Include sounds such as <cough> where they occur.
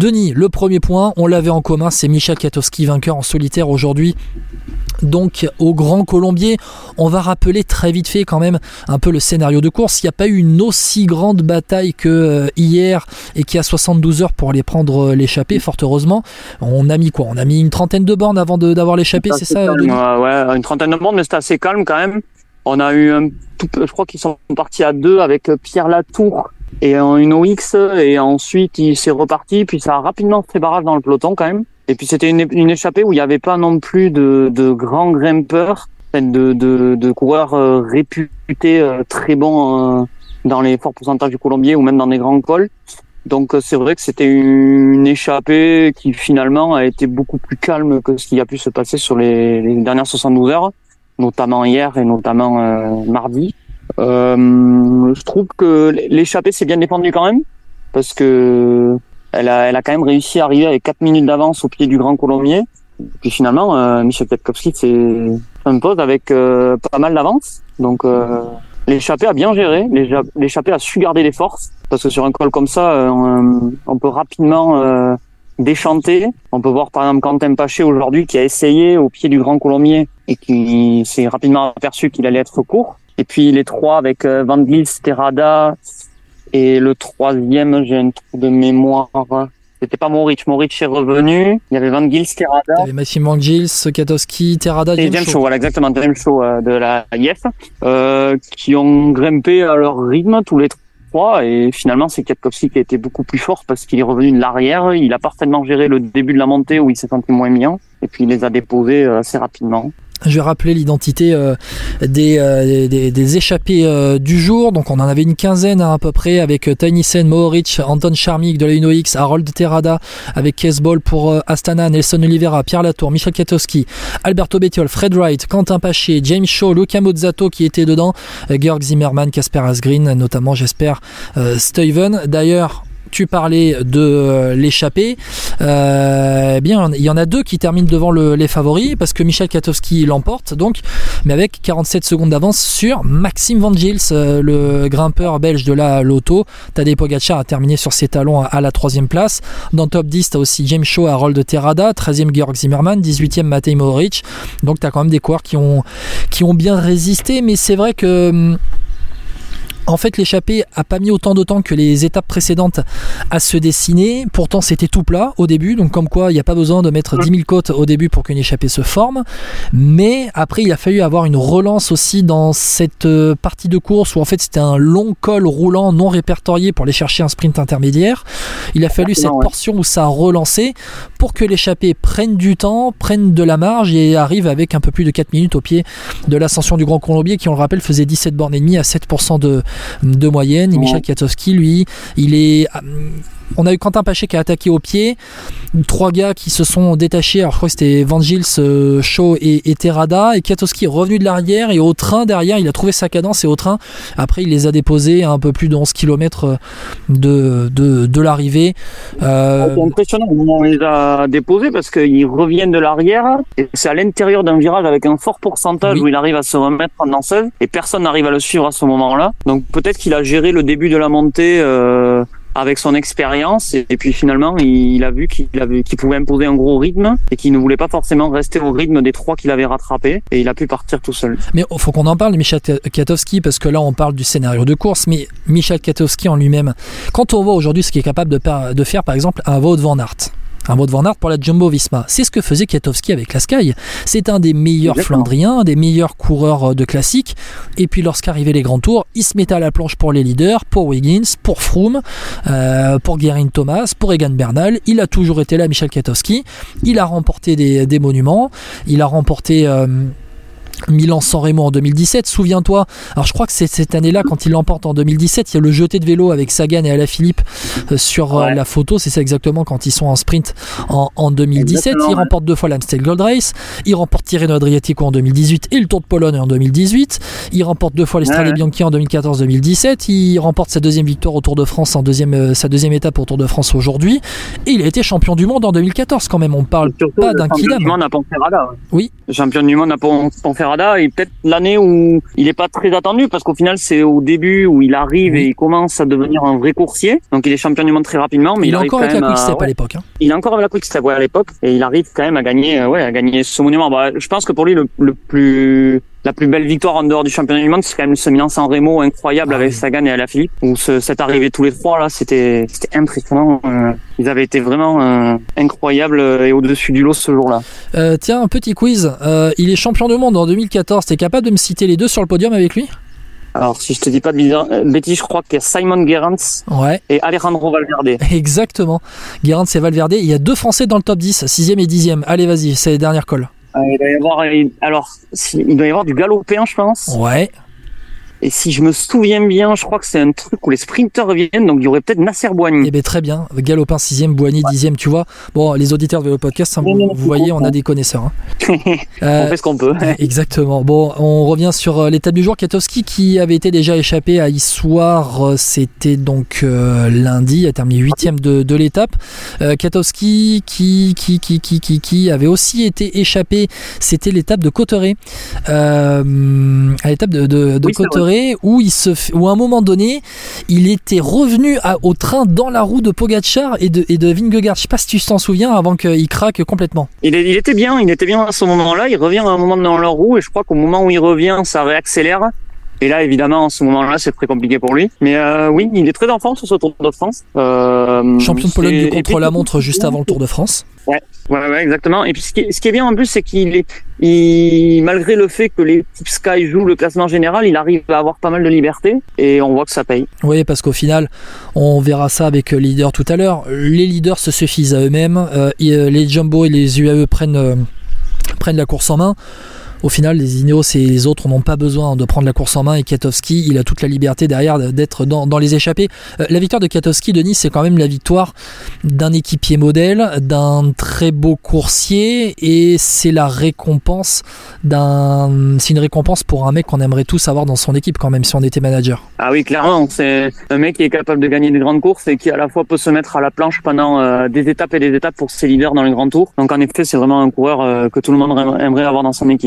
Denis, le premier point, on l'avait en commun, c'est Michel Katowski, vainqueur en solitaire aujourd'hui donc au Grand Colombier. On va rappeler très vite fait quand même un peu le scénario de course. Il n'y a pas eu une aussi grande bataille que euh, hier et qui a 72 heures pour aller prendre euh, l'échappée, fort heureusement. On a mis quoi? On a mis une trentaine de bornes avant d'avoir l'échappée, c'est ça Ouais, une trentaine de bornes, mais c'était assez calme quand même. On a eu un tout, je crois qu'ils sont partis à deux avec euh, Pierre Latour et une OX et ensuite il s'est reparti puis ça a rapidement fait barrage dans le peloton quand même. Et puis c'était une, une, échappée où il n'y avait pas non plus de, de grands grimpeurs, de, de, de coureurs euh, réputés euh, très bons euh, dans les forts pourcentages du Colombier ou même dans les grands cols. Donc c'est vrai que c'était une échappée qui finalement a été beaucoup plus calme que ce qui a pu se passer sur les dernières 72 heures, notamment hier et notamment mardi. Je trouve que l'échappée s'est bien défendue quand même parce que elle a, elle a quand même réussi à arriver avec 4 minutes d'avance au pied du Grand Colombier. Puis finalement, euh, Michel Petkowski s'impose avec euh, pas mal d'avance. Donc euh, l'échappée a bien géré, l'échappée a su garder les forces. Parce que sur un col comme ça, euh, on, on, peut rapidement euh, déchanter. On peut voir par exemple Quentin Paché aujourd'hui qui a essayé au pied du Grand Colombier et qui s'est rapidement aperçu qu'il allait être court. Et puis les trois avec Van Gils, Terrada, et le troisième, j'ai un trou de mémoire. C'était pas Moritz. Moritz est revenu. Il y avait Van Gils, Terrada. Il y avait Massimo Gils, Katowski, Terrada, et James, Shaw. Voilà, exactement. James Shaw euh, de la IF. Euh, qui ont grimpé à leur rythme tous les trois. Et finalement, c'est Katowski qui a été beaucoup plus fort parce qu'il est revenu de l'arrière. Il a parfaitement géré le début de la montée où il s'est senti moins bien. Et puis, il les a déposés euh, assez rapidement. Je vais rappeler l'identité euh, des, euh, des, des, échappés du jour. Donc on en avait une quinzaine hein, à peu près avec Sen, Mohoric, Anton Charmik de la Uno X, Harold Terrada avec Kesbol pour Astana, Nelson Oliveira, Pierre Latour, Michel Katowski, Alberto Bettiol, Fred Wright, Quentin Paché, James Shaw, Luca Mozzato qui était dedans, Georg Zimmermann, Casper Asgreen, notamment j'espère Steven. D'ailleurs tu parlais de euh, l'échappée. Euh, eh bien, il y en a deux qui terminent devant les favoris parce que Michel Katowski l'emporte, donc, mais avec 47 secondes d'avance sur Maxime Van Gils, euh, le grimpeur belge de la Loto. Tadej Pogacar a terminé sur ses talons à, la troisième place. Dans top 10, tu as aussi James Shaw, Harold Terrada, 13e Georg Zimmermann, 18e Matej Mohoric. Donc, tu as quand même des coureurs qui ont, qui ont bien résisté, mais c'est vrai que hum, en fait, l'échappée a pas mis autant de temps que les étapes précédentes à se dessiner. Pourtant, c'était tout plat au début, donc comme quoi il n'y a pas besoin de mettre 10 000 côtes au début pour qu'une échappée se forme. Mais après, il a fallu avoir une relance aussi dans cette euh, partie de course où en fait c'était un long col roulant non répertorié pour aller chercher un sprint intermédiaire. Il a fallu cette portion où ça a relancé pour que l'échappée prenne du temps, prenne de la marge et arrive avec un peu plus de 4 minutes au pied de l'ascension du Grand Colombier qui, on le rappelle, faisait 17 bornes et demie à 7% de, de moyenne. Et Michel Katowski, lui, il est on a eu Quentin Paché qui a attaqué au pied, trois gars qui se sont détachés, alors je crois que c'était Van Gils, euh, Shaw et, Terrada, et Katowski est revenu de l'arrière, et au train derrière, il a trouvé sa cadence, et au train, après il les a déposés à un peu plus de 11 km euh, de, de, de l'arrivée. Euh... C'est impressionnant on les a déposés, parce qu'ils reviennent de l'arrière, et c'est à l'intérieur d'un virage avec un fort pourcentage où il arrive à se remettre en danseuse, et personne n'arrive à le suivre à ce moment-là. Donc peut-être qu'il a géré le début de la montée... Euh avec son expérience. Et, puis finalement il, a vu qu'il pouvait imposer un gros rythme et qu'il ne voulait pas forcément rester au rythme des trois qu'il avait rattrapés. Et il a pu partir tout seul. Mais faut qu'on en parle Michel Katowski parce que là on parle du scénario de course. Mais Michel Katowski en lui-même quand on voit aujourd'hui ce qu'il est capable de, de faire par exemple un Wout van Aert un mot de Van Aert pour la Jumbo Visma. C'est ce que faisait Kiatowski avec la Sky. C'est un des meilleurs Flandriens, des meilleurs coureurs euh, de classique. Et puis lorsqu'arrivaient les grands tours, il se mettait à la planche pour les leaders, pour Wiggins, pour Froome, euh, pour Guerin Thomas, pour Egan Bernal. Il a toujours été là, Michel Kiatowski. Il a remporté des, monuments. Il a remporté. Euh, Milan-San Remo en 2017, souviens-toi. Alors je crois que c'est cette année-là, quand il l'emporte en 2017, il y a le jeté de vélo avec Sagan et Alaphilippe euh, sur euh, la photo. C'est ça exactement quand ils sont en sprint en, 2017. il remporte deux fois l'Amstel Gold Race. Il remporte Tirreno Adriatico en 2018 et le Tour de Pologne en 2018. Il remporte deux fois l'Estrade Bianchi en 2014-2017. Il remporte sa deuxième victoire au Tour de France en deuxième, euh, sa deuxième étape au Tour de France aujourd'hui. Et il a été champion du monde en 2014 quand même. On parle pas d'un Kidam. Oui. Champion du monde à Ponferrada Est peut-être l'année où il est pas très attendu parce qu'au final c'est au début où il arrive et il commence à devenir un vrai coursier. Donc il est champion du monde très rapidement, mais il, il, arrive encore quand avec la même Quick à- Step à l'époque. hein. Il est encore avec la Quick Step ouais, à l'époque et il arrive quand même à gagner, euh, ouais, à gagner ce monument. Bah, je pense que pour lui le, le plus la plus belle victoire en dehors du championnat du monde, c'est quand même ce Milan-San Remo incroyable Ah avec. Sagan et Alaphilippe, où ce, cette arrivée tous les trois là, c'était c'était impressionnant. Euh, ils avaient été vraiment euh, incroyables euh, et au-dessus du lot ce jour-là. Euh, tiens, un petit quiz. Il est champion du monde en 2014. T'es capable de me citer les deux sur le podium avec lui? Alors si je te dis pas de bêtises, je crois qu'il y a Simon Gerrans Ouais, et Alejandro Valverde. <laughs> exactement. Guérin c'est Valverde. Il y a deux Français dans le top 10, 6 et 10 Allez, vas-y, c'est les dernières calls. Euh, il doit y avoir, alors, il doit y avoir du galopéen, je pense. Ouais, Et si je me souviens bien, je crois que c'est un truc où les sprinters viennent, donc il y aurait peut-être Nasser Boigny. Eh ben très bien. Galopin 6ème, Boigny 10ème, tu vois. Bon, les auditeurs de le podcast, hein, vous, voyez, on a des connaisseurs. hein. <laughs> On Euh, fait ce qu'on peut. <laughs> Exactement. Bon, on revient sur euh, l'étape du jour. Katowski qui avait été déjà échappé à Issoire, euh, c'était donc euh, lundi, a terminé huitième de, de l'étape. Euh, Katowski qui, qui, qui, qui, qui, qui avait aussi été échappé, c'était l'étape de Cotteret. Euh, à l'étape de, de, de Oui, c'est Où à un moment donné, il était revenu au train dans la roue de Pogacar et de, et de Vingegaard. Je sais pas si tu t'en souviens avant qu'il craque complètement. Il, il était bien, il était bien à ce moment-là. Il revient à un moment dans leur roue et je crois qu'au moment où il revient, ça réaccélère. Et là, évidemment, en ce moment-là, c'est très compliqué pour lui. Mais euh, oui, il est très en forme sur ce Tour de France. Euh, Champion de Pologne du contre-la-montre juste avant le Tour de France. Ouais, ouais, exactement. Et puis ce qui est, ce qui est bien en plus, c'est qu'il est, il, malgré le fait que les types Sky jouent le classement général, il arrive à avoir pas mal de liberté et on voit que ça paye. Oui, parce qu'au final, on verra ça avec les leaders tout à l'heure. Les leaders se suffisent à eux-mêmes. Euh, euh, les Jumbo et les UAE prennent, euh, prennent la course en main. Au final, les Ineos et les autres n'ont pas besoin de prendre la course en main et Katowski, il a toute la liberté derrière d'être dans, dans les échappées. Euh, la victoire de Katowski de Nice, c'est quand même la victoire d'un équipier modèle, d'un très beau coursier et c'est la récompense d'un. C'est une récompense pour un mec qu'on aimerait tous avoir dans son équipe quand même si on était manager. Ah oui, clairement, c'est un mec qui est capable de gagner des grandes courses et qui à la fois peut se mettre à la planche pendant euh, des étapes et des étapes pour ses leaders dans les grands tours. Donc en effet, c'est vraiment un coureur euh, que tout le monde aimerait avoir dans son équipe.